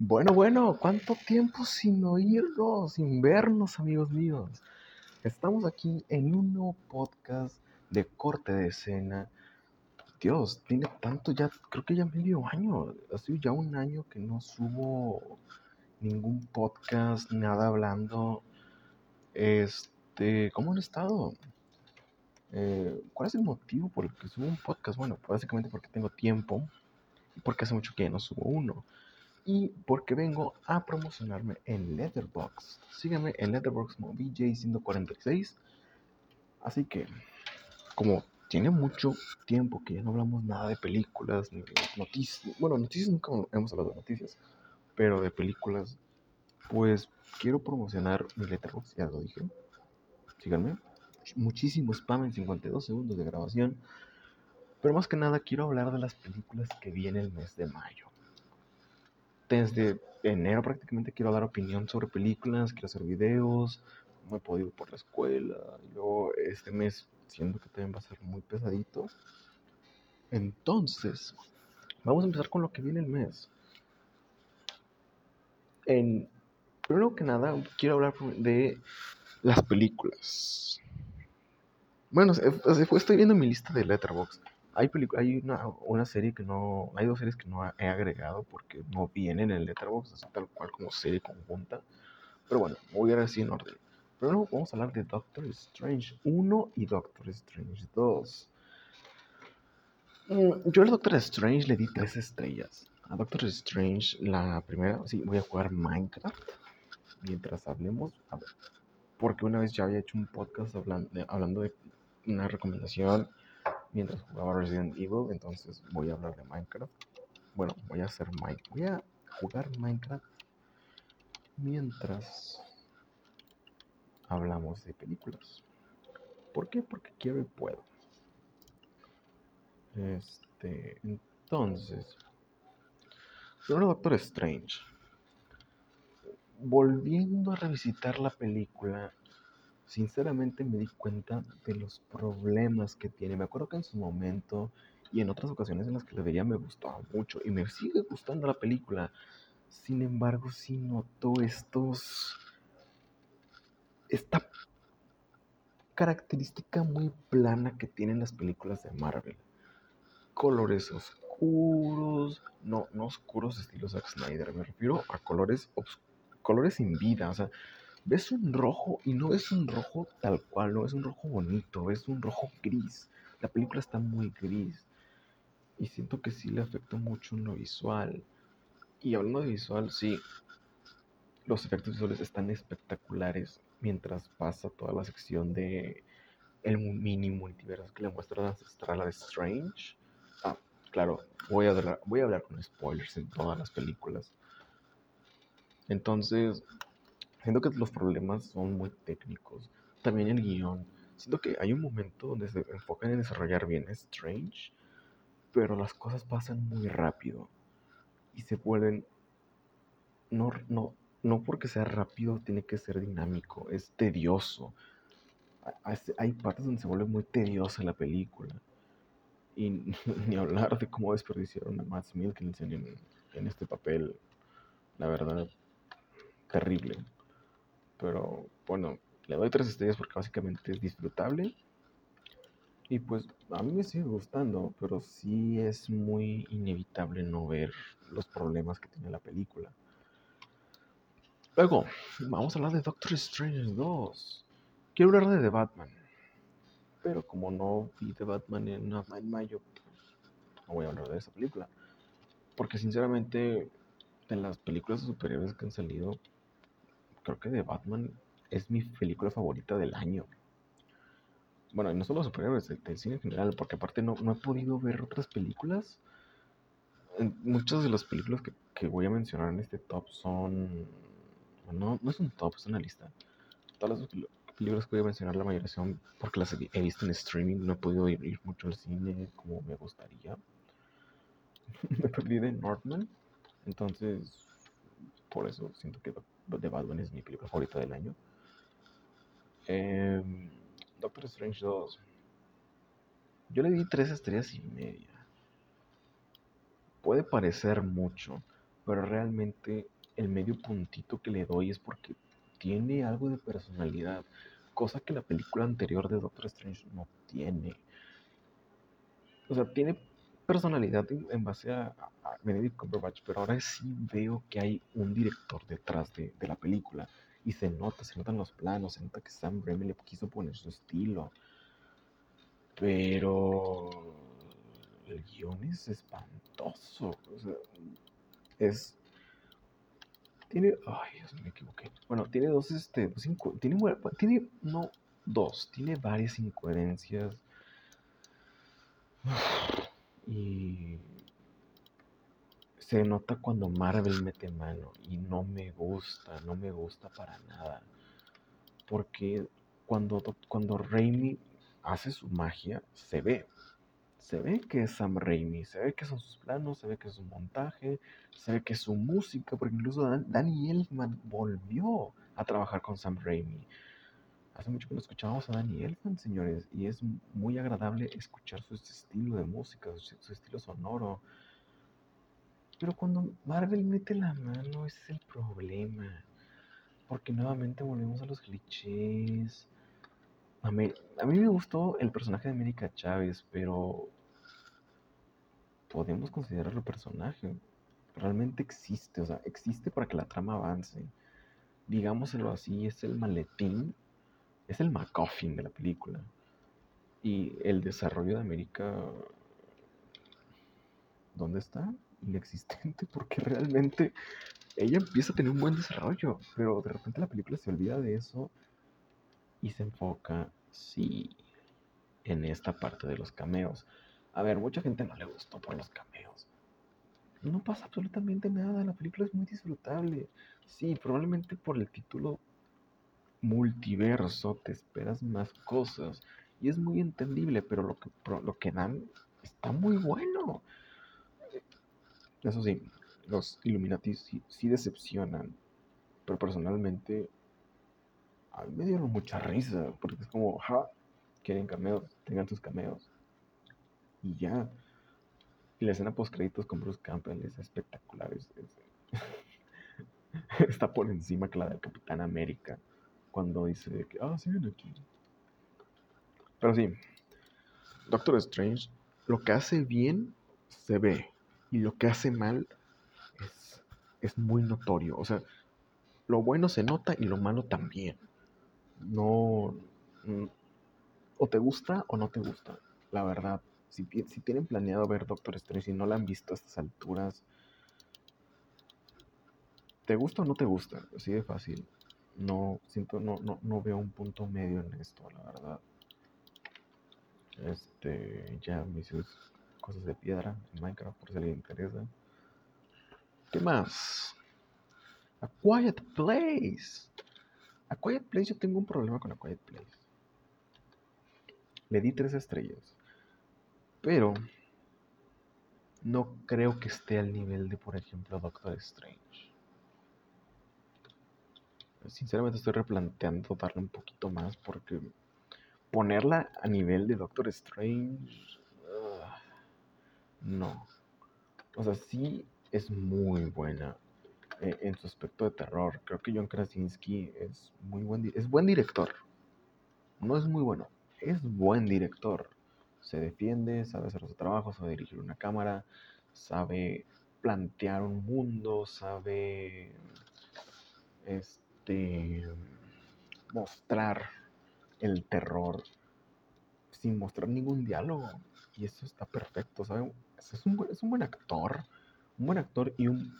Bueno, bueno, ¿cuánto tiempo sin oírnos, sin vernos, amigos míos? Estamos aquí en un nuevo podcast de corte de escena. Dios, tiene tanto ya, creo que ya medio año, hace ya un año que no subo ningún podcast, nada hablando. Este, ¿cómo han estado? Eh, ¿Cuál es el motivo por el que subo un podcast? Bueno, básicamente porque tengo tiempo y porque hace mucho que ya no subo uno y porque vengo a promocionarme en Letterboxd. Síganme en Letterboxd como BJ146. Así que, como tiene mucho tiempo que ya no hablamos nada de películas ni de noticias, bueno, noticias nunca hemos hablado de noticias, pero de películas, pues quiero promocionar mi Letterboxd, ya lo dije. Síganme. Muchísimo spam en 52 segundos de grabación. Pero más que nada quiero hablar de las películas que viene el mes de mayo desde enero prácticamente quiero dar opinión sobre películas, quiero hacer videos, no he podido por la escuela, y luego este mes siento que también va a ser muy pesadito. Entonces, vamos a empezar con lo que viene el mes. En, primero que nada, quiero hablar de las películas. Bueno, estoy viendo mi lista de Letterboxd hay, hay una, una, serie que no. Hay dos series que no he agregado porque no vienen en Letterboxd, así tal cual como serie conjunta. Pero bueno, voy a ir así en orden. Primero vamos a hablar de Doctor Strange 1 y Doctor Strange 2. Mm, yo al Doctor Strange le di tres estrellas. A Doctor Strange, la primera, sí, voy a jugar Minecraft mientras hablemos. porque una vez ya había hecho un podcast hablando hablando de una recomendación mientras jugaba Resident Evil, entonces voy a hablar de Minecraft. Bueno, voy a hacer Minecraft. Voy a jugar Minecraft mientras hablamos de películas. ¿Por qué? Porque quiero y puedo. Este, entonces, primero Doctor Strange. Volviendo a revisitar la película, sinceramente me di cuenta de los problemas que tiene. Me acuerdo que en su momento y en otras ocasiones en las que la veía me gustaba mucho y me sigue gustando la película. Sin embargo, sí notó estos... esta característica muy plana que tienen las películas de Marvel. Colores oscuros, no, no oscuros estilo Zack Snyder, me refiero a colores, colores sin vida, o sea, ves un rojo y no es un rojo tal cual, no es un rojo bonito, es un rojo gris. La película está muy gris y siento que sí le afecta mucho en lo visual. Y hablando de visual, sí, los efectos visuales están espectaculares mientras pasa toda la sección de el mini multiverso que le muestra la ancestral a Strange. Ah, claro, voy a, hablar, voy a hablar con spoilers en todas las películas. Entonces, Siento que los problemas son muy técnicos. También el guion. Siento que hay un momento donde se enfocan en desarrollar bien Strange, pero las cosas pasan muy rápido y se vuelven. No, no, no porque sea rápido tiene que ser dinámico, es tedioso. Hay partes donde se vuelve muy tediosa la película. Y ni hablar de cómo desperdiciaron a Matt Mikkelsen en, en este papel. La verdad, terrible. Pero bueno, le doy tres estrellas porque básicamente es disfrutable. Y pues a mí me sigue gustando, pero sí es muy inevitable no ver los problemas que tiene la película. Luego, vamos a hablar de Doctor Strange 2. Quiero hablar de The Batman. Pero como no vi The Batman en, en mayo, no voy a hablar de esa película. Porque sinceramente, de las películas superiores que han salido, creo que The Batman es mi película favorita del año. Bueno, y no solo superhéroes, del, cine en general, porque aparte no, no he podido ver otras películas. Muchas de las películas que, voy a mencionar en este top son. No, no es un top, es una lista. Todas las películas que voy a mencionar, la mayoría son porque las he visto en streaming. No he podido ir, mucho al cine como me gustaría. me perdí de Northman. Entonces, por eso siento que The Batman es mi película favorita del año. Em, Doctor Strange 2. Yo le di tres estrellas y media. Puede parecer mucho, pero realmente el medio puntito que le doy es porque tiene algo de personalidad, cosa que la película anterior de Doctor Strange no tiene. O sea, tiene personalidad en, base a, Benedict Cumberbatch, pero ahora sí veo que hay un director detrás de, la película. Y se nota, se notan los planos, se nota que Sam Raimi le quiso poner su estilo. Pero el guion es espantoso. O sea, es. Tiene. Ay, Dios, me equivoqué. Bueno, tiene dos, este. tiene, tiene. No, dos. Tiene varias incoherencias. Y. Se nota cuando Marvel mete mano. Y no me gusta. No me gusta para nada. Porque cuando, cuando Raimi hace su magia, se ve se ve que es Sam Raimi, se ve que son sus planos, se ve que es su montaje, se ve que es su música, porque incluso Danny Elfman volvió a trabajar con Sam Raimi. Hace mucho que no escuchábamos a Danny Elfman, señores, y es muy agradable escuchar su estilo de música, su, estilo sonoro. Pero cuando Marvel mete la mano, ese es el problema. Porque nuevamente volvemos a los clichés. A mí, a mí me gustó el personaje de América Chávez, pero podemos considerarlo personaje. Realmente existe, o sea, existe para que la trama avance. Digámoselo así, es el maletín, es el MacGuffin de la película. Y el desarrollo de América, ¿dónde está? Inexistente, porque realmente ella empieza a tener un buen desarrollo, pero de repente la película se olvida de eso y se enfoca, sí, en esta parte de los cameos. A ver, mucha gente no le gustó por los cameos. No pasa absolutamente nada, la película es muy disfrutable. Sí, probablemente por el título multiverso te esperas más cosas y es muy entendible, pero lo que, lo que dan está muy bueno. Eso sí, los Illuminati sí, decepcionan, pero personalmente a mí me dieron mucha risa, porque es como, ja, quieren cameos, tengan sus cameos y ya. Y la escena post créditos con Bruce Campbell es espectacular. está por encima que la del Capitán América. Cuando dice que, ah, sí, viene aquí. Pero sí, Doctor Strange, lo que hace bien se ve. Y lo que hace mal es, es muy notorio. O sea, lo bueno se nota y lo malo también. No. Mm, o te gusta o no te gusta, la verdad si, tienen planeado ver Doctor Strange y no la han visto a estas alturas, ¿te gusta o no te gusta? Así de fácil. No, siento, no, no, no veo un punto medio en esto, la verdad. Este, ya me hice cosas de piedra en Minecraft por si alguien interesa. ¿Qué más? A Quiet Place. A Quiet Place yo tengo un problema con A Quiet Place. Le di tres estrellas. Pero no creo que esté al nivel de, por ejemplo, Doctor Strange. Sinceramente estoy replanteando darle un poquito más porque ponerla a nivel de Doctor Strange... no. O sea, sí es muy buena eh, en su aspecto de terror. Creo que John Krasinski es muy buen, es buen director. No es muy bueno, es buen director se defiende, sabe hacer su trabajo, sabe dirigir una cámara, sabe plantear un mundo, sabe este mostrar el terror sin mostrar ningún diálogo. Y eso está perfecto, ¿sabe? Es un, es un buen actor, un buen actor y un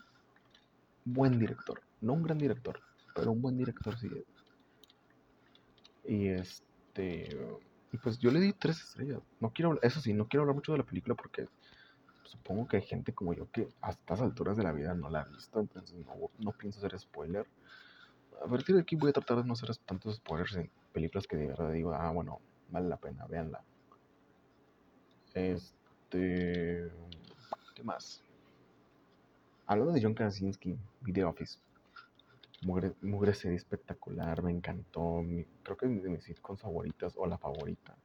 buen director. No un gran director, pero un buen director sí. Y este y pues yo le di tres estrellas. No quiero, eso sí, no quiero hablar mucho de la película porque supongo que hay gente como yo que a estas alturas de la vida no la ha visto, entonces no, pienso hacer spoiler. A partir de aquí voy a tratar de no hacer tantos spoilers en películas que de verdad digo, ah, bueno, vale la pena, véanla. Este. ¿Qué más? Hablando de John Krasinski, Video Office. Mugre, serie espectacular, me encantó. creo que es de mis sitcoms favoritas o la favorita.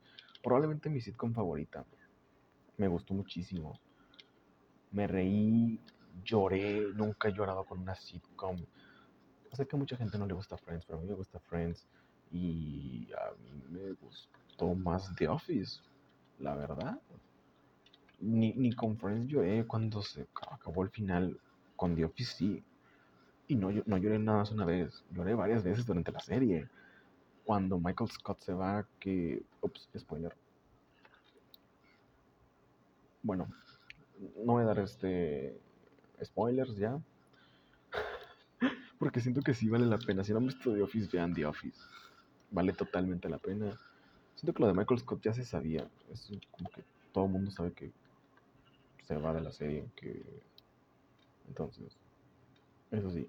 Probablemente mi sitcom favorita. Me gustó muchísimo. Me reí lloré, nunca he llorado con una sitcom. Sé que a mucha gente no le gusta Friends, pero a mí me gusta Friends. Y a mí me gustó más The Office, la verdad. Ni, ni con Friends lloré cuando se acabó el final. Con The Office sí. Y no, no lloré nada más una vez. Lloré varias veces durante la serie. Cuando Michael Scott se va, que... Ups, spoiler. Bueno, no voy a dar este spoilers ya. Porque siento que sí vale la pena. Si no han visto The Office, vean The Office. Vale totalmente la pena. Siento que lo de Michael Scott ya se sabía. Es como que todo el mundo sabe que se va de la serie. Que... Entonces, eso sí.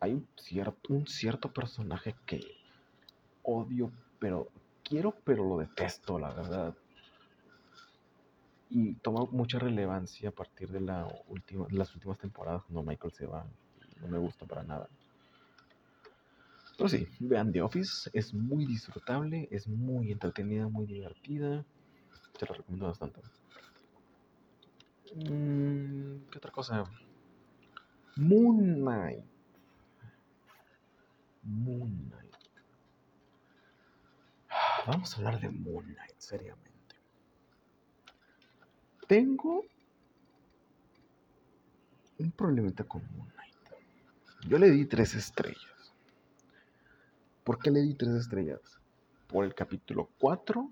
Hay un cierto, un cierto personaje que odio, pero quiero, pero lo detesto, la verdad y toma mucha relevancia a partir de la última, las últimas temporadas cuando Michael se va. No me gusta para nada. Pero sí, vean The Office, es muy disfrutable, es muy entretenida, muy divertida. Te la recomiendo bastante. Mm, ¿Qué otra cosa? Moon Knight. Moon Knight. Vamos a hablar de Moon Knight, seriamente. Tengo un problemita con Moon Knight. Yo le di tres estrellas. ¿Por qué le di tres estrellas? Por el capítulo 4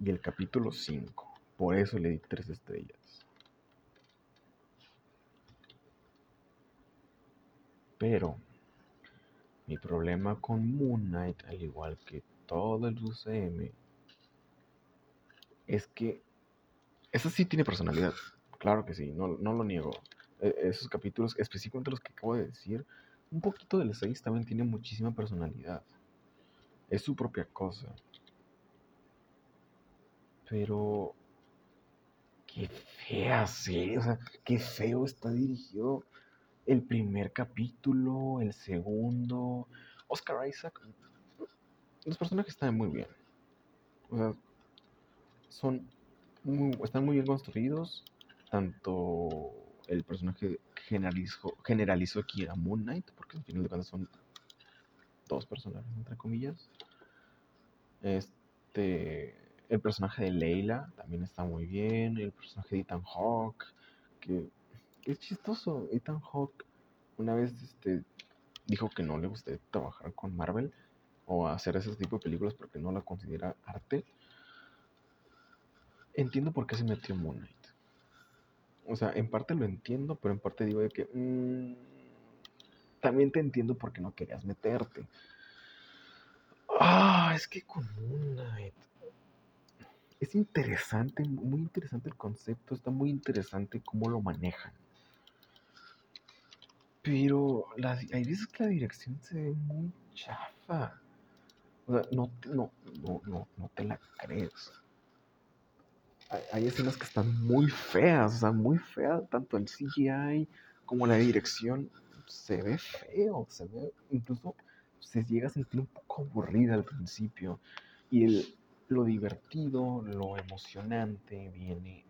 y el capítulo 5. Por eso le di tres estrellas. Pero mi problema con Moon Knight, al igual que todo el UCM, es que esa sí tiene personalidad. Claro que sí, no, lo niego. E, esos capítulos, específicamente los que acabo de decir, un poquito del 6 también tiene muchísima personalidad. Es su propia cosa. Pero. Qué fea serie. O sea, qué feo está dirigido el primer capítulo, el segundo. Oscar Isaac. Los personajes están muy bien. O sea, son están muy bien construidos. Tanto el personaje generalizó, generalizó aquí a Moon Knight, porque al final de cuentas son dos personajes, entre comillas. Este, el personaje de Leila también está muy bien. El personaje de Ethan Hawke, que, es chistoso. Ethan Hawke una vez este, dijo que no le gustaría trabajar con Marvel o hacer ese tipo de películas porque no la considera arte entiendo por qué se metió Moon Knight. O sea, en parte lo entiendo, pero en parte digo de que mm, también te entiendo por qué no querías meterte. Ah, es que con Knight es interesante, muy interesante el concepto, está muy interesante cómo lo manejan. Pero hay veces que la dirección se ve muy chafa. O sea, no, no, no, no, no te la crees hay escenas que están muy feas, o sea, muy feas, tanto el CGI como la dirección se ve feo, se ve, incluso se llega a sentir un poco aburrida al principio. Y el, lo divertido, lo emocionante viene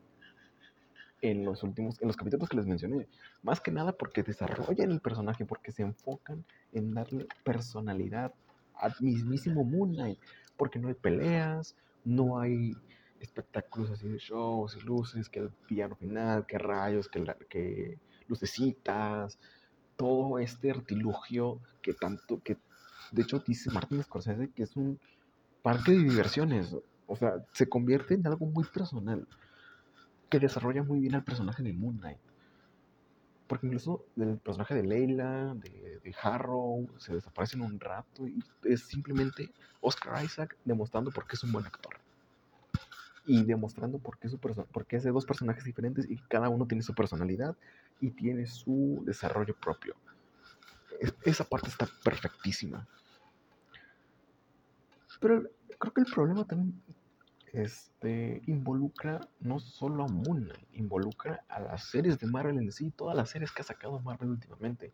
en los últimos, en los capítulos que les mencioné. Más que nada porque desarrollan el personaje, porque se enfocan en darle personalidad al mismísimo Moon Knight. Porque no hay peleas, no hay espectáculos así de shows y luces, que el piano final, que rayos, que, que lucecitas, todo este artilugio que tanto, que de hecho dice Martin Scorsese que es un parque de diversiones, o sea, se convierte en algo muy personal, que desarrolla muy bien al personaje de Moon Knight. Porque incluso el personaje de Leila, de, de Harrow, se desaparecen un rato y es simplemente Oscar Isaac demostrando por qué es un buen actor y demostrando por qué, su es dos personajes diferentes y cada uno tiene su personalidad y tiene su desarrollo propio. esa parte está perfectísima. Pero creo que el problema también este, involucra no solo a Moon involucra a las series de Marvel en sí, todas las series que ha sacado Marvel últimamente.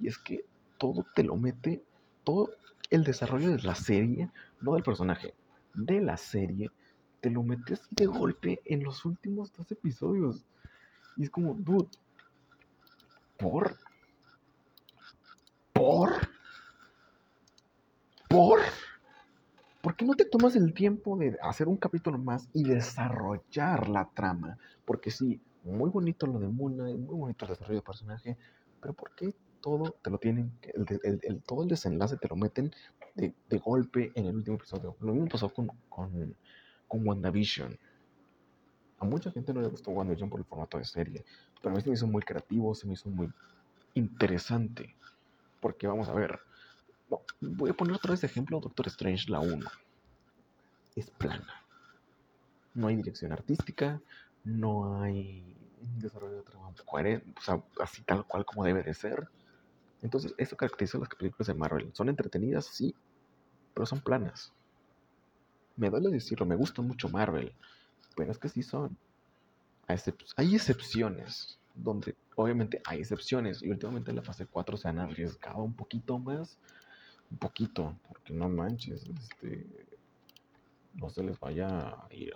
Y es que todo te lo mete, todo el desarrollo de la serie, no del personaje, de la serie, te lo metes de golpe en los últimos dos episodios. Y es como, dude, ¿Por? ¿Por? ¿Por? ¿Por qué no te tomas el tiempo de hacer un capítulo más y desarrollar la trama? Porque sí, muy bonito lo de Muna, muy bonito el desarrollo de personaje, pero ¿por qué todo te lo tienen, el, todo el desenlace te lo meten de, golpe en el último episodio? Lo mismo pasó con, con, con WandaVision. A mucha gente no le gustó WandaVision por el formato de serie, pero a mí se me hizo muy creativo, se me hizo muy interesante. Porque vamos a ver, voy a poner otra vez ejemplo Doctor Strange, la 1. Es plana. No hay dirección artística, no hay desarrollo de trama o sea, así tal cual como debe de ser. Entonces, eso caracteriza las películas de Marvel. Son entretenidas, sí, pero son planas. Me duele decirlo, me gusta mucho Marvel, pero es que sí son. Hay excepciones, donde obviamente hay excepciones, y últimamente en la fase 4 se han arriesgado un poquito más un poquito, porque no manches, este, no se les vaya a ir.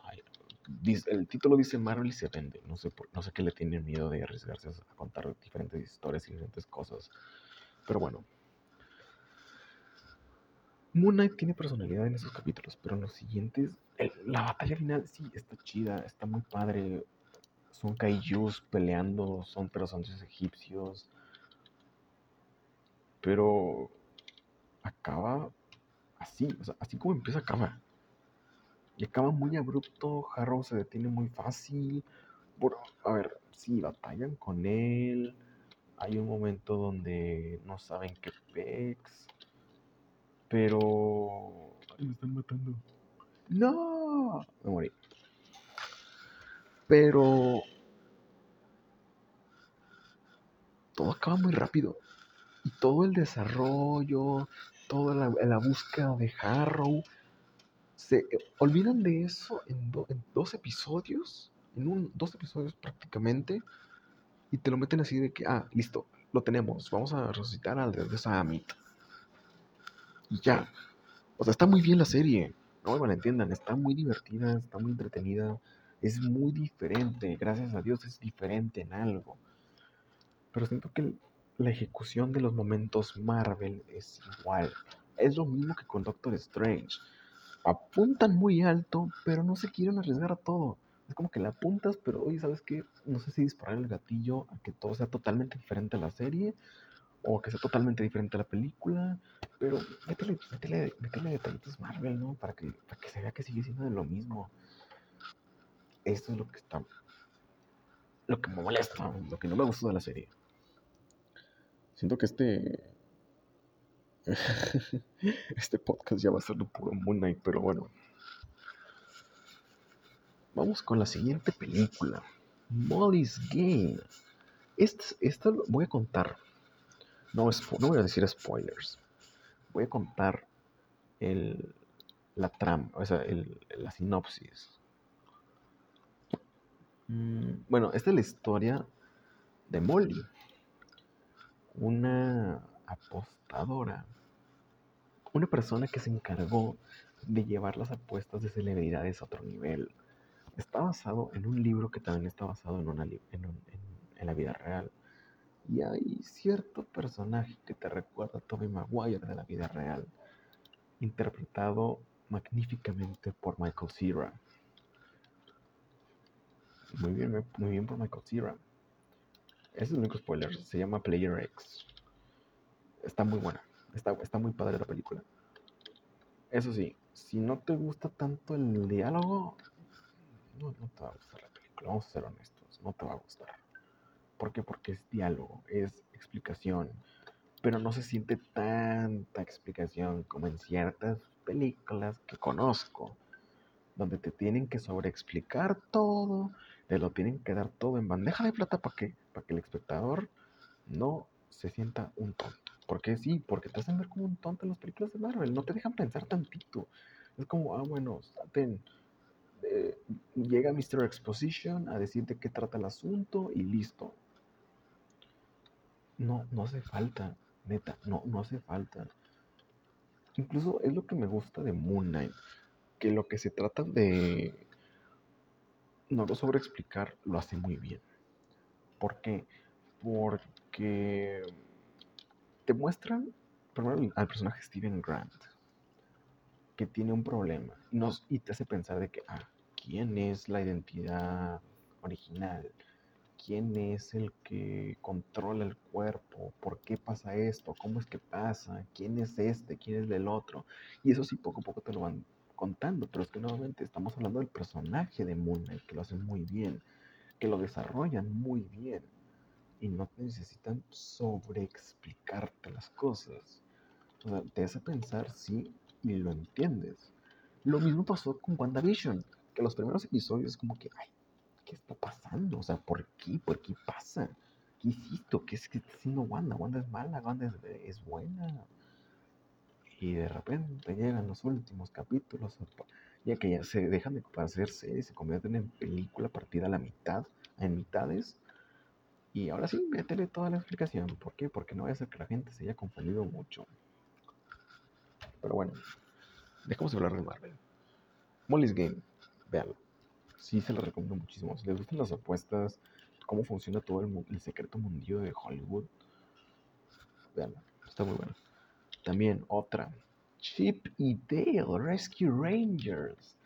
el título dice Marvel y se vende. No sé, no sé qué le tienen miedo de arriesgarse a contar diferentes historias y diferentes cosas. Pero bueno. Moon Knight tiene personalidad en esos capítulos, pero en los siguientes, la batalla final sí está chida, está muy padre. Son kaijus peleando, son personajes egipcios. Pero acaba así, o sea, así como empieza, acaba. Y acaba muy abrupto, Harrow se detiene muy fácil. Bueno, a ver, sí, batallan con él. Hay un momento donde no saben qué pex. Pero... me están matando. ¡No! Me morí. Pero... Todo acaba muy rápido. Y todo el desarrollo, toda la, búsqueda de Harrow. Se olvidan de eso en, dos episodios, en un, dos episodios prácticamente, y te lo meten así de que, ah, listo, lo tenemos, vamos a resucitar al de Samit. Y ya. O sea, está muy bien la serie, no me malentiendan, está muy divertida, está muy entretenida, es muy diferente, gracias a Dios es diferente en algo. Pero siento que la ejecución de los momentos Marvel es igual. Es lo mismo que con Doctor Strange. Apuntan muy alto, pero no se quieren arriesgar a todo. Es como que la apuntas, pero oye, ¿sabes qué? No sé si disparar el gatillo a que todo sea totalmente diferente a la serie o que sea totalmente diferente a la película. Pero métele, métele, métele detallitos Marvel, ¿no? Para que, para que se vea que sigue siendo de lo mismo. Esto es lo que está. Lo que me molesta, lo que no me gustó de la serie. Siento que este. este podcast ya va a ser un puro Moon Knight, pero bueno. Vamos con la siguiente película. Molly's Game. Esta, voy a contar. No, no voy a decir spoilers. Voy a contar el, la trama, o sea, el, la sinopsis. Mm, bueno, esta es la historia de Molly una apostadora, una persona que se encargó de llevar las apuestas de celebridades a otro nivel. Está basado en un libro que también está basado en, una, en, la vida real. Y hay cierto personaje que te recuerda a Tobey Maguire de la vida real, interpretado magníficamente por Michael Cera. Muy bien, muy bien por Michael Cera. Ese es el único spoiler. Se llama Player X. Está muy buena. Está, está muy padre la película. Eso sí, si no te gusta tanto el diálogo, no, no te va a gustar la película. Vamos a ser honestos. No te va a gustar. ¿Por qué? Porque es diálogo, es explicación. Pero no se siente tanta explicación como en ciertas películas que conozco, donde te tienen que sobreexplicar todo te lo tienen que dar todo en bandeja de plata para que, para que el espectador no se sienta un tonto. Porque sí, porque te hacen ver como un tonto en las películas de Marvel, no te dejan pensar tantito. Es como, ah, bueno, ten, eh, llega Mr. Exposition a decirte qué trata el asunto y listo. No, no hace falta, neta, no, no hace falta. Incluso es lo que me gusta de Moon Knight, que lo que se trata de no lo sobre explicar, lo hace muy bien. ¿Por qué? porque te muestran primero al personaje Steven Grant, que tiene un problema nos, y te hace pensar de que, ah, ¿quién es la identidad original? ¿Quién es el que controla el cuerpo? ¿Por qué pasa esto? ¿Cómo es que pasa? ¿Quién es este? ¿Quién es del otro? Y eso sí, poco a poco te lo van contando, pero es que nuevamente estamos hablando del personaje de Moon Knight, que lo hacen muy bien, que lo desarrollan muy bien y no necesitan sobreexplicarte las cosas. O sea, te hace pensar, sí, y lo entiendes. Lo mismo pasó con WandaVision, que los primeros episodios es como que, ay, ¿qué está pasando? O sea, ¿por qué? ¿Por qué pasa? ¿Qué hiciste? ¿Qué es que está haciendo Wanda? Wanda es mala, Wanda es, buena. Y de repente llegan los últimos capítulos, ya que ya se dejan de hacer series, se convierten en película partida a la mitad, en mitades y ahora sí, métele toda la explicación. ¿Por qué? Porque no va a ser que la gente se haya confundido mucho. Pero bueno, dejemos de hablar de Marvel. Molly's Game, véanlo. Sí, se lo recomiendo muchísimo. Si les gustan las apuestas, cómo funciona todo el, el secreto mundillo de Hollywood, véanlo. Está muy bueno. También otra. Chip y Dale Rescue Rangers.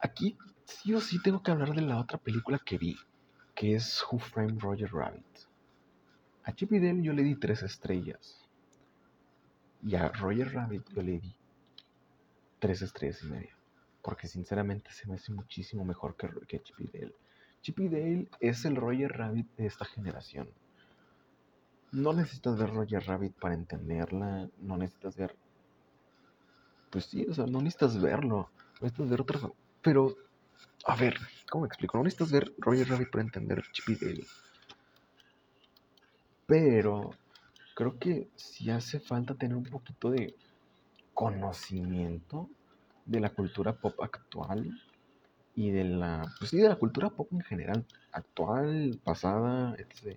Aquí sí o sí tengo que hablar de la otra película que vi que es Who Framed Roger Rabbit. A Chip y Dale yo le di tres estrellas. Y a Roger Rabbit yo le di tres estrellas y media. Porque sinceramente se me hace muchísimo mejor que, que Chip Dale. Chip y Dale es el Roger Rabbit de esta generación. No necesitas ver Roger Rabbit para entenderla. No necesitas ver. Pues sí, o sea, no necesitas verlo. necesitas ver otra. Pero a ver, ¿cómo explico? No necesitas ver Roger Rabbit para entender Chip Dale. Pero creo que sí hace falta tener un poquito de conocimiento de la cultura pop actual y de la, pues sí, de la cultura pop en general, actual, pasada, etc.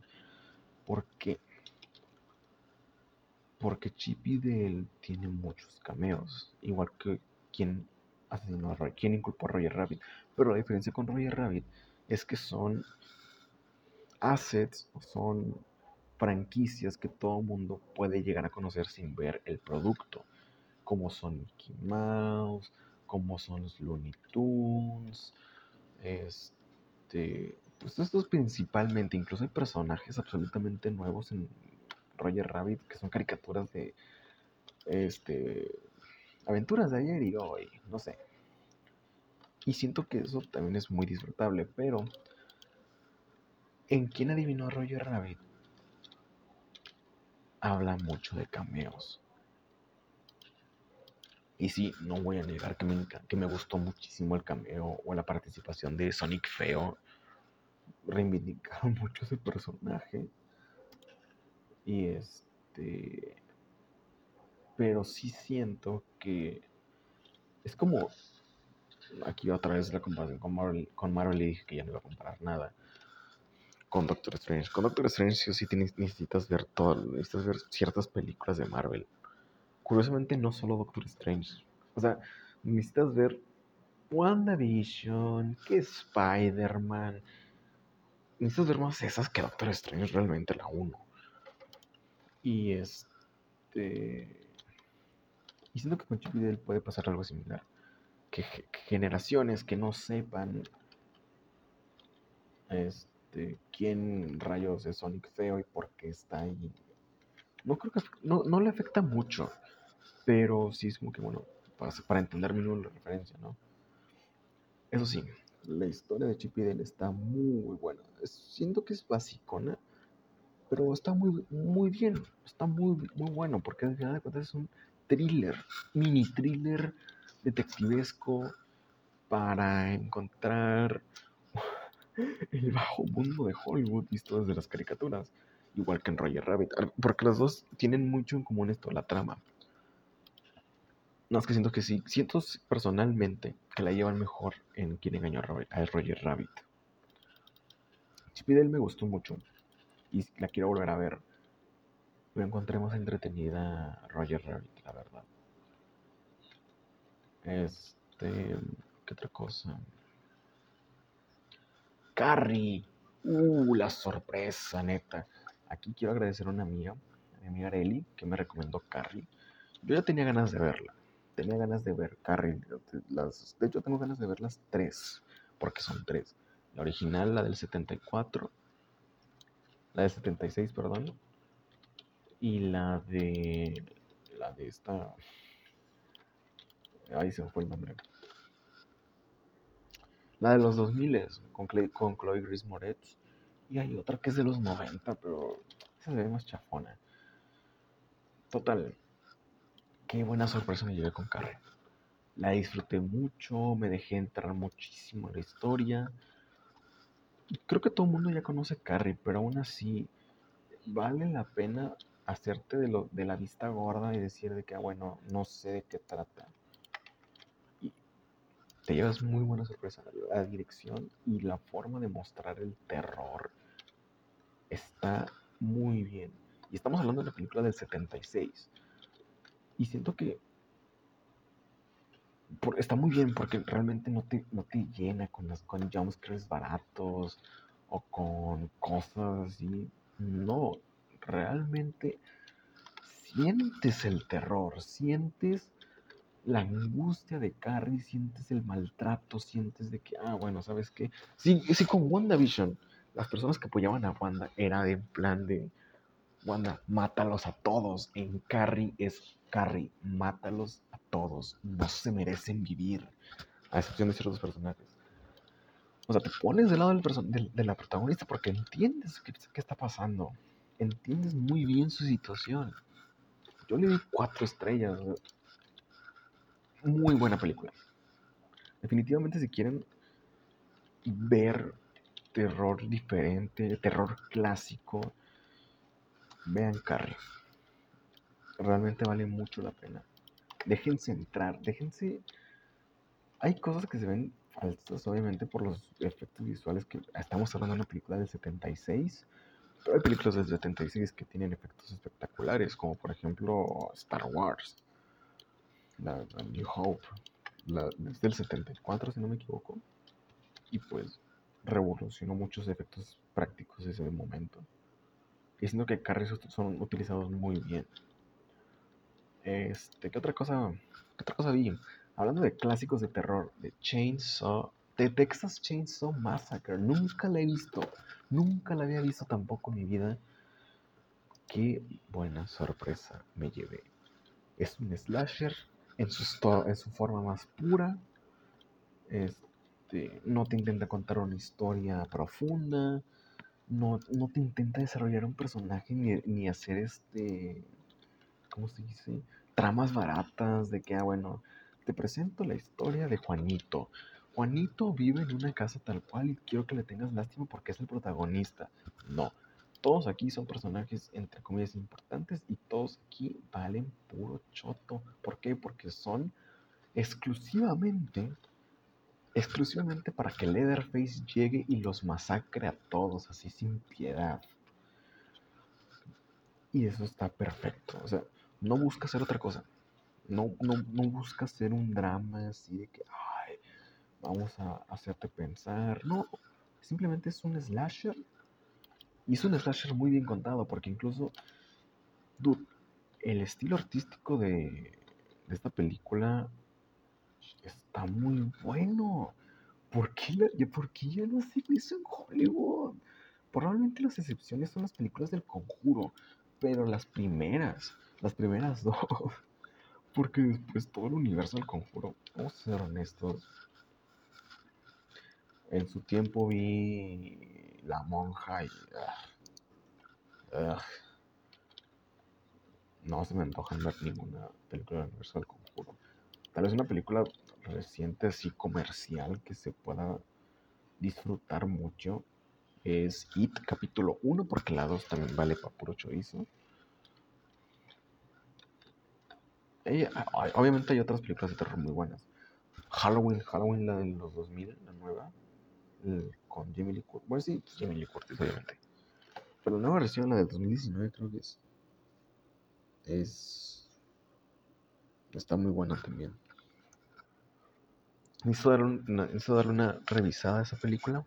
Porque, porque Chip y Dale tiene muchos cameos, igual que quien asesinó a Roger, quien inculpó a Roger Rabbit. Pero la diferencia con Roger Rabbit es que son assets, son franquicias que todo mundo puede llegar a conocer sin ver el producto, como son Mickey Mouse, como son los Looney Tunes, este, pues estos principalmente, incluso hay personajes absolutamente nuevos en Roger Rabbit que son caricaturas de, este, aventuras de ayer y hoy, no sé, y siento que eso también es muy disfrutable, pero ¿en quién adivinó a Roger Rabbit? Habla mucho de cameos. Y sí, no voy a negar que me, que me gustó muchísimo el cameo o la participación de Sonic Feo. Reivindicaron mucho ese personaje. Y este. Pero sí siento que es como aquí otra vez la comparación con Marvel, con Marvel y dije que ya no iba a comparar nada con Doctor Strange. Con Doctor Strange sí sí necesitas ver todo, necesitas ver ciertas películas de Marvel. Curiosamente no solo Doctor Strange. O sea, necesitas ver WandaVision, que Spider-Man. Necesitas ver más esas que Doctor Strange realmente la uno. Y este... Y siento que con Chip puede pasar algo similar que, generaciones que no sepan este, quién rayos es Sonic Feo y por qué está ahí. No creo que no, no le afecta mucho, pero sí es como que bueno, para, para entender mi la referencia, ¿no? Eso sí, la historia de Chip y Dale está muy buena. siento que es basicona, pero está muy, muy bien, está muy, muy bueno, porque al final de cuentas es un thriller, mini thriller detectivesco para encontrar el bajo mundo de Hollywood visto desde las caricaturas, igual que en Roger Rabbit, porque los dos tienen mucho en común esto, la trama. No, es que siento que sí, siento personalmente que la llevan mejor en Quien engañó a Roger Rabbit. Chip me gustó mucho y la quiero volver a ver. Me encontré más entretenida Roger Rabbit, la verdad. Este, ¿qué otra cosa? Carrie. Uh, la sorpresa, neta. Aquí quiero agradecer a una amiga, a mi amiga Areli, que me recomendó Carrie. Yo ya tenía ganas de verla. Tenía ganas de ver Carrie. Las, de hecho, tengo ganas de ver las tres, porque son tres. La original, la del 74, la del 76, perdón, y la de la de esta ahí se me fue el nombre la de los 2000 con, con Chloe Grace Moretz y hay otra que es de los 90 pero esa se ve más chafona total qué buena sorpresa me llevé con Carrie la disfruté mucho me dejé entrar muchísimo en la historia creo que todo el mundo ya conoce Carrie pero aún así vale la pena hacerte de, lo, de la vista gorda y decir de que, ah, bueno, no sé de qué trata. Y te llevas muy buena sorpresa. La dirección y la forma de mostrar el terror está muy bien. Y estamos hablando de la película del 76. Y siento que está muy bien porque realmente no te, no te llena con, las, con jumpscares baratos o con cosas así. No, realmente sientes el terror, sientes la angustia de Carrie, sientes el maltrato, sientes de que, ah, bueno, ¿sabes qué? Sí, sí, con WandaVision, las personas que apoyaban a Wanda era de plan de, Wanda, mátalos a todos. En Carrie es Carrie, mátalos a todos. No se merecen vivir, a excepción de ciertos personajes. O sea, te pones del lado del de la protagonista porque entiendes qué, qué está pasando entiendes muy bien su situación. Yo le di cuatro estrellas. Muy buena película. Definitivamente si quieren ver terror diferente, terror clásico, vean Carrie. Realmente vale mucho la pena. Déjense entrar, déjense... Hay cosas que se ven falsas, obviamente, por los efectos visuales que estamos hablando de una película del 76 pero hay películas del 76 que tienen efectos espectaculares, como por ejemplo Star Wars, la, New Hope, la, es del 74 si no me equivoco, y pues revolucionó muchos efectos prácticos ese momento. Y siento que carros son utilizados muy bien. Este, ¿qué otra cosa? ¿Qué otra cosa vi? Hablando de clásicos de terror, de Chainsaw de Texas Chainsaw Massacre. Nunca la he visto. Nunca la había visto tampoco en mi vida. Qué buena sorpresa me llevé. Es un slasher en su, en su forma más pura. Este, no te intenta contar una historia profunda. No, no te intenta desarrollar un personaje ni, ni hacer este. ¿Cómo se dice? Tramas baratas de que, ah, bueno, te presento la historia de Juanito Juanito vive en una casa tal cual y quiero que le tengas lástima porque es el protagonista. No, todos aquí son personajes entre comillas importantes y todos aquí valen puro choto. ¿Por qué? Porque son exclusivamente, exclusivamente para que Leatherface llegue y los masacre a todos así sin piedad. Y eso está perfecto. O sea, no busca hacer otra cosa. No, no, no busca hacer un drama así de que, vamos a hacerte pensar. No, simplemente es un slasher. Y es un slasher muy bien contado, porque incluso, dude, el estilo artístico de, de esta película está muy bueno. ¿Por qué, ¿Por qué ya no se hizo en Hollywood? Probablemente las excepciones son las películas del conjuro, pero las primeras, las primeras dos, porque después todo el universo del conjuro, vamos a ser honestos, en su tiempo vi La Monja y... no se me antoja ver ninguna película del universo del conjuro. Tal vez una película reciente así comercial que se pueda disfrutar mucho es It capítulo 1 porque la 2 también vale para puro chorizo. obviamente hay otras películas de terror muy buenas. Halloween, Halloween la de los 2000, la nueva, con Jamie Lee Curtis. Bueno, sí, Jamie Lee Curtis, obviamente. Pero la nueva versión, la del 2019, creo que. Es. Está muy buena también. Necesito darle, una, darle una revisada a esa película.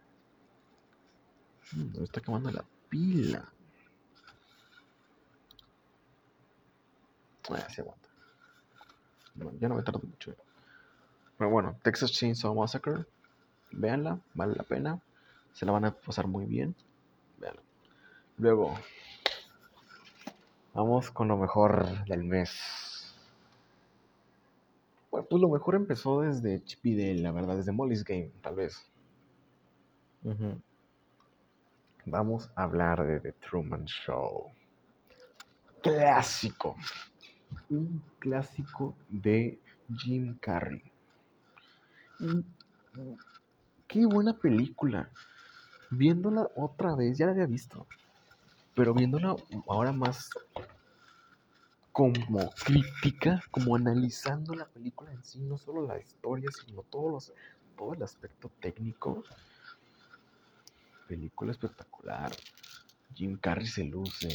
Mm, me está quemando la pila. Ah, aguanta. Ya no me tardo mucho. Pero bueno, Texas Chainsaw Massacre. Véanla, vale la pena. Se la van a pasar muy bien. Véanla. Luego, vamos con lo mejor del mes. Bueno, pues lo mejor empezó desde Chip la verdad, desde Molly's Game, tal vez. Vamos a hablar de The Truman Show. Clásico. Un clásico de Jim Carrey. Qué buena película. Viéndola otra vez, ya la había visto. Pero viéndola ahora más como crítica, como analizando la película en sí, no solo la historia, sino todos los, todo el aspecto técnico película espectacular. Jim Carrey se luce.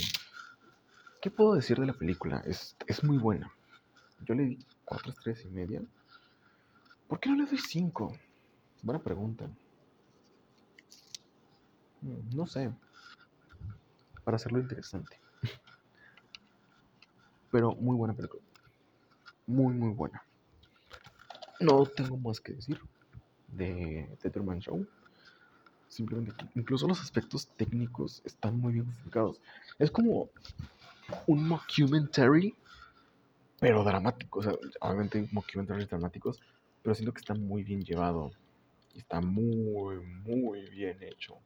¿Qué puedo decir de la película? Es, es muy buena. Yo le di 4 estrellas y media. ¿Por qué no le doy 5? Buena pregunta. Mm, no sé. Para hacerlo interesante. Pero muy buena película. Muy, muy buena. No tengo más que decir de The Truman Show. Simplemente incluso los aspectos técnicos están muy bien justificados. Es como un mockumentary, pero dramático. O sea, obviamente mockumentaries dramáticos, pero siento que está muy bien llevado. Está muy, muy bien hecho.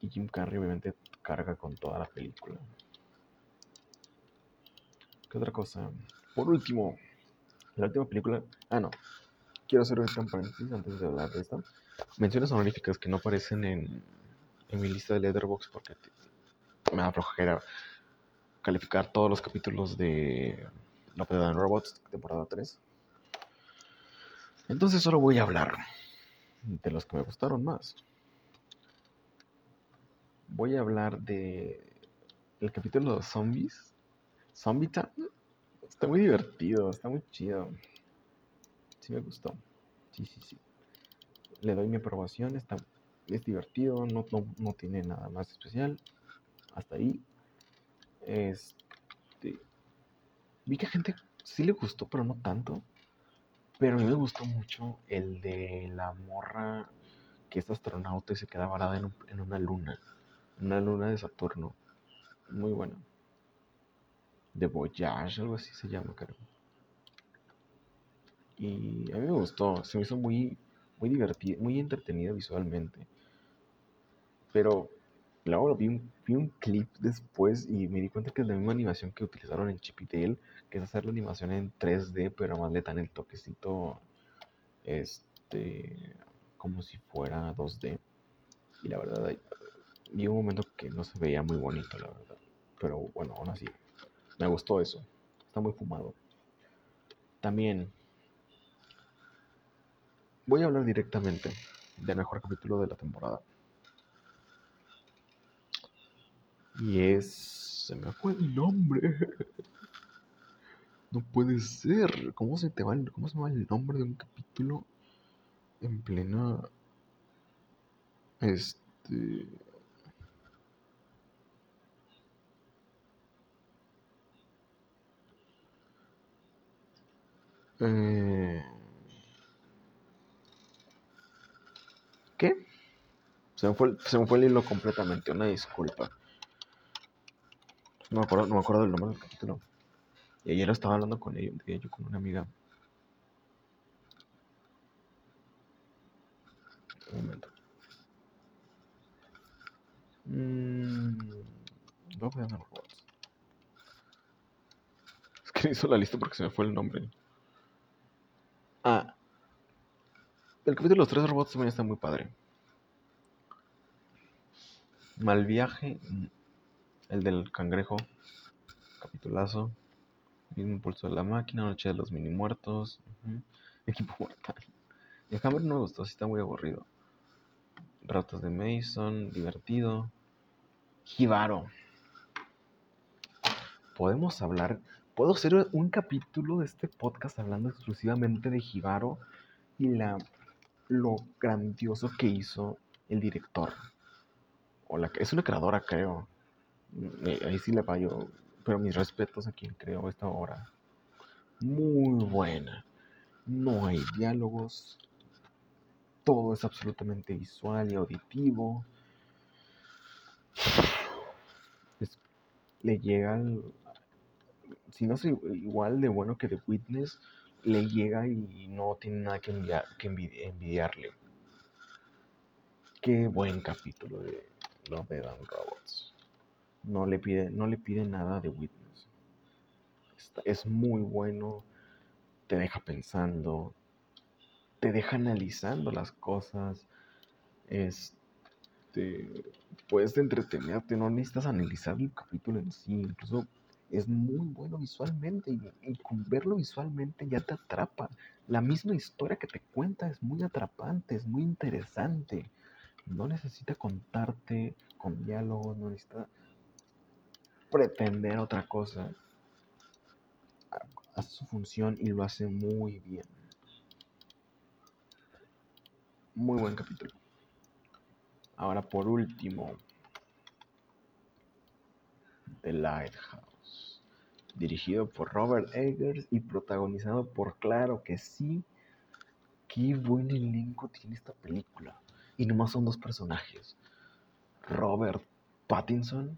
Y Jim Carrey obviamente carga con toda la película. ¿Qué otra cosa? Por último, la última película. Ah, no. Quiero hacer un paréntesis antes de hablar de esta menciones honoríficas que no aparecen en, en mi lista de Letterboxd porque me da flojera calificar todos los capítulos de La Pedada en Robots, temporada 3. Entonces solo voy a hablar de los que me gustaron más. Voy a hablar de el capítulo de zombies. Zombie Time. Está muy divertido, está muy chido. Sí me gustó. Sí, sí, sí le doy mi aprobación, está, es divertido, no, no, tiene nada más especial. Hasta ahí. Este, vi que a gente sí le gustó, pero no tanto. Pero a mí me gustó mucho el de la morra que es astronauta y se queda varada en, en una luna. Una luna de Saturno. Muy bueno. De Voyage, algo así se llama, creo. Y a mí me gustó, se me hizo muy muy muy entretenida visualmente. Pero luego vi un, vi un clip después y me di cuenta que es la misma animación que utilizaron en Chip que es hacer la animación en 3D, pero más le dan el toquecito este como si fuera 2D. Y la verdad, vi un momento que no se veía muy bonito, la verdad. Pero bueno, aún así, me gustó eso. Está muy fumado. También Voy a hablar directamente del mejor capítulo de la temporada. Y es... Se me fue el nombre. No puede ser. ¿Cómo se te va el, cómo se llama el nombre de un capítulo en plena... Este... Eh... ¿Qué? Se me, fue, se me fue el hilo completamente, una disculpa. No me acuerdo, no me acuerdo del nombre del capítulo. Y ayer estaba hablando con ella, yo con una amiga. Un momento. A los robots. Es que hizo la lista porque se me fue el nombre. Ah, el capítulo de los tres robots también está muy padre. Mal viaje, el del cangrejo, capitulazo. Mismo impulso de la máquina, Noche de los mini muertos, equipo mortal. El Hammer no me gustó, sí está muy aburrido. Ratos de Mason, divertido. Jibaro. Podemos hablar, puedo hacer un capítulo de este podcast hablando exclusivamente de Jibaro y la lo grandioso que hizo el director. O la, es una creadora, creo. Mm, ahí sí le fallo. Pero mis respetos a quien creó esta obra. Muy buena. No hay diálogos. Todo es absolutamente visual y auditivo. le llega al, si no es igual de bueno que The Witness, le llega y no tiene nada que, envidiarle. Qué buen capítulo de Love, Dead Robots. No le pide, no le pide nada de Witness. es muy bueno, te deja pensando, te deja analizando las cosas. Este, puedes entretenerte, no necesitas analizar el capítulo en sí, incluso es muy bueno visualmente y, con verlo visualmente ya te atrapa. La misma historia que te cuenta es muy atrapante, es muy interesante. No necesita contarte con diálogo, no necesita pretender otra cosa. Hace su función y lo hace muy bien. Muy buen capítulo. Ahora por último, The Lighthouse dirigido por Robert Eggers y protagonizado por, claro que sí, qué buen elenco tiene esta película. Y nomás son dos personajes, Robert Pattinson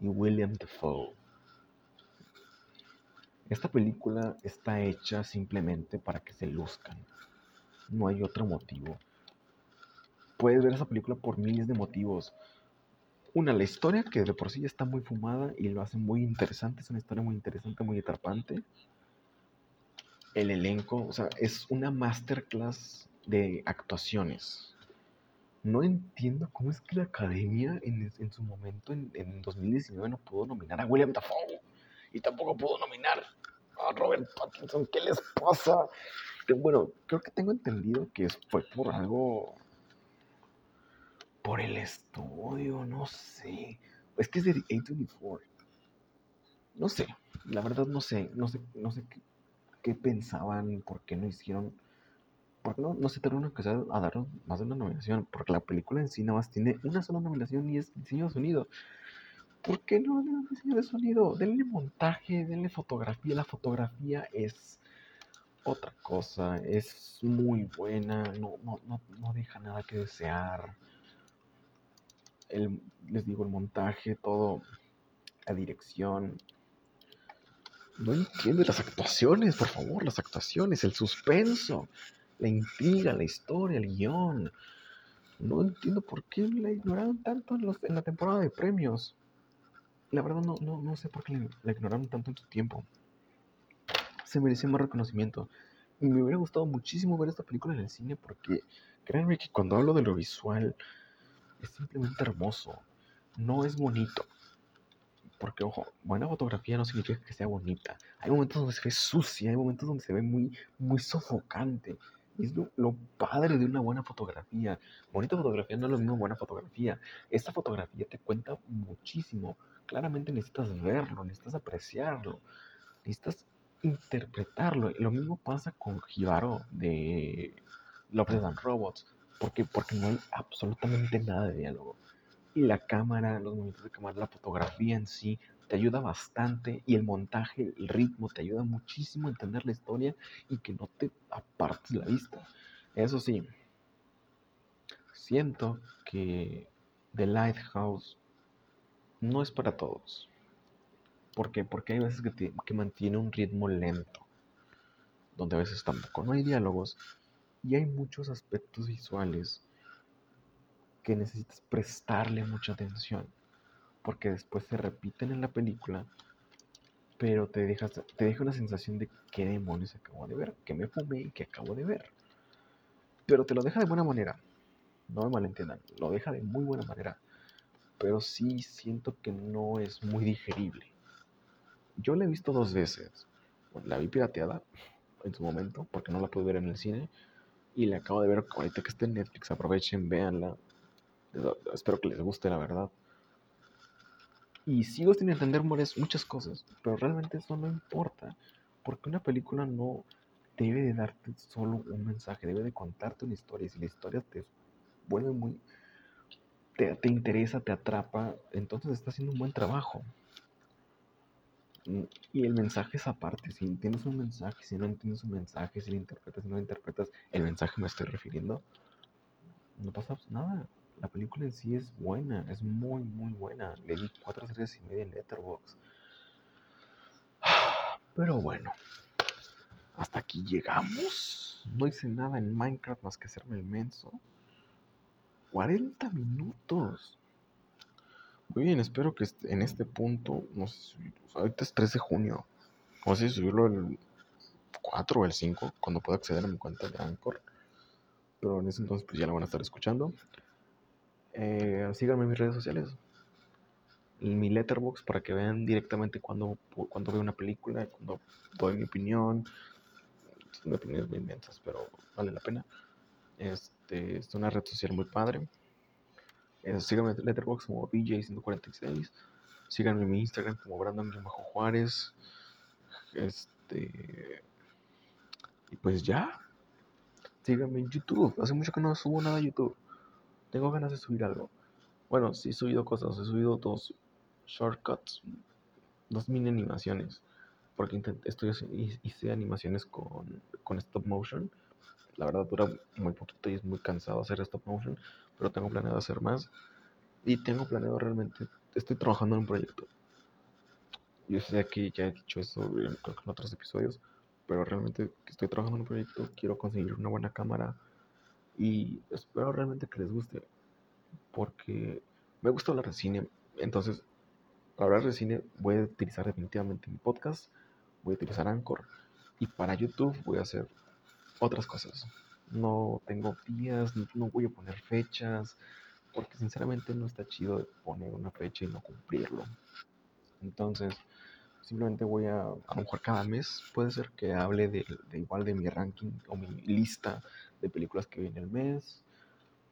y William Defoe. Esta película está hecha simplemente para que se luzcan. No hay otro motivo. Puedes ver esa película por miles de motivos. Una, la historia, que de por sí ya está muy fumada y lo hace muy interesante, es una historia muy interesante, muy atrapante. El elenco, o sea, es una masterclass de actuaciones. No entiendo cómo es que la academia en, su momento, en, en, 2019, no pudo nominar a William Dafoe y tampoco pudo nominar a Robert Pattinson. ¿Qué les pasa? Bueno, creo que tengo entendido que fue por algo por el estudio, no sé. Es que es de A24. No sé, la verdad no sé, no sé, no sé qué, pensaban, por qué no hicieron, por no, no se tuvieron que a dar más de una nominación, porque la película en sí nada más tiene una sola nominación y es diseño de sonido. ¿Por qué no le diseño de sonido? Denle montaje, denle fotografía. La fotografía es otra cosa, es muy buena, no, no, no, no deja nada que desear el, les digo, el montaje, todo, la dirección. No entiendo las actuaciones, por favor, las actuaciones, el suspenso, la intriga, la historia, el guion. No entiendo por qué la ignoraron tanto en, los, en la temporada de premios. La verdad no, no, no sé por qué la, ignoraron tanto en su tiempo. Se merecía más reconocimiento. Y me hubiera gustado muchísimo ver esta película en el cine porque créanme que cuando hablo de lo visual, simplemente hermoso. No es bonito. Porque, ojo, buena fotografía no significa que sea bonita. Hay momentos donde se ve sucia, hay momentos donde se ve muy, muy sofocante. Es lo, padre de una buena fotografía. Bonita fotografía no es lo mismo buena fotografía. Esta fotografía te cuenta muchísimo. Claramente necesitas verlo, necesitas apreciarlo, necesitas interpretarlo. Lo mismo pasa con Jibaro de Love and Robots. ¿Por Porque no hay absolutamente nada de diálogo. Y la cámara, los movimientos de cámara, la fotografía en sí, te ayuda bastante. Y el montaje, el ritmo, te ayuda muchísimo a entender la historia y que no te apartes la vista. Eso sí, siento que The Lighthouse no es para todos. ¿Por qué? Porque hay veces que, que mantiene un ritmo lento, donde a veces tampoco no hay diálogos y hay muchos aspectos visuales que necesitas prestarle mucha atención, porque después se repiten en la película, pero te, dejas, te deja una sensación de qué demonios acabo de ver, que me fumé y que acabo de ver. Pero te lo deja de buena manera, no me malentiendan, lo deja de muy buena manera, pero sí siento que no es muy digerible. Yo la he visto dos veces, la vi pirateada en su momento, porque no la pude ver en el cine, y la acabo de ver ahorita que esté en Netflix. Aprovechen, véanla. Espero que les guste, la verdad. Y sigo sin entender muchas cosas, pero realmente eso no importa. Porque una película no debe de darte solo un mensaje, debe de contarte una historia. Y si la historia te vuelve muy... Te, te interesa, te atrapa, entonces está haciendo un buen trabajo. Y el mensaje es aparte, si tienes un mensaje, si no entiendes un mensaje, si lo interpretas, si no lo interpretas, el mensaje me estoy refiriendo, no pasa nada. La película en sí es buena, es muy, muy buena. Le di cuatro estrellas y media en Letterboxd. Pero bueno, hasta aquí llegamos. No hice nada en Minecraft más que hacerme el menso. 40 minutos. Muy bien, espero que en este punto, no sé, ahorita es 3 de junio. No si subirlo el 4 o el 5, cuando pueda acceder a mi cuenta de Anchor. Pero en ese entonces pues ya la van a estar escuchando. Eh, síganme en mis redes sociales. Mi letterbox para que vean directamente cuando, cuando veo una película, cuando doy mi opinión. Son opiniones muy inmensas, pero vale la pena. Este, es una red social muy padre. Síganme en Letterboxd como BJ146. Síganme en mi Instagram como Brandon Juárez. Este. Y pues ya. Síganme en YouTube. Hace mucho que no subo nada a YouTube. Tengo ganas de subir algo. Bueno, sí he subido cosas. He subido dos shortcuts. Dos mini animaciones. Porque intenté, estoy, hice animaciones con, con stop motion. La verdad dura muy poquito y es muy cansado hacer stop motion pero tengo planeado hacer más. Y tengo planeado realmente, estoy trabajando en un proyecto. Yo sé que ya he dicho eso en, otros episodios, pero realmente estoy trabajando en un proyecto, quiero conseguir una buena cámara y espero realmente que les guste, porque me gusta hablar de cine, entonces hablar de cine voy a utilizar definitivamente mi podcast, voy a utilizar Anchor y para YouTube voy a hacer otras cosas no tengo días, no voy a poner fechas, porque sinceramente no está chido poner una fecha y no cumplirlo. Entonces, simplemente voy a, a lo mejor cada mes, puede ser que hable de, igual de mi ranking o mi lista de películas que vi en el mes.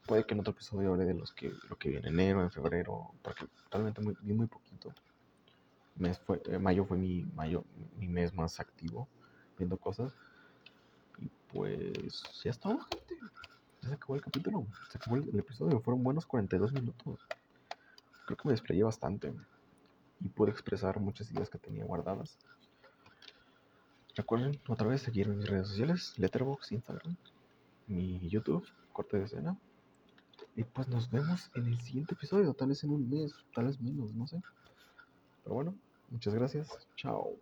Puede que en otro episodio hable de los que, lo que vi en enero, en febrero, porque realmente vi muy poquito. Mes fue, eh, mayo fue mi, mayo, mi mes más activo viendo cosas pues ya está, gente. Ya se acabó el capítulo. Se acabó el, episodio. Fueron buenos 42 minutos. Creo que me desplayé bastante. Y pude expresar muchas ideas que tenía guardadas. Recuerden otra vez seguirme en mis redes sociales: Letterboxd, Instagram, mi YouTube, corte de escena. Y pues nos vemos en el siguiente episodio. Tal vez en un mes, tal vez menos, no sé. Pero bueno, muchas gracias. Chao.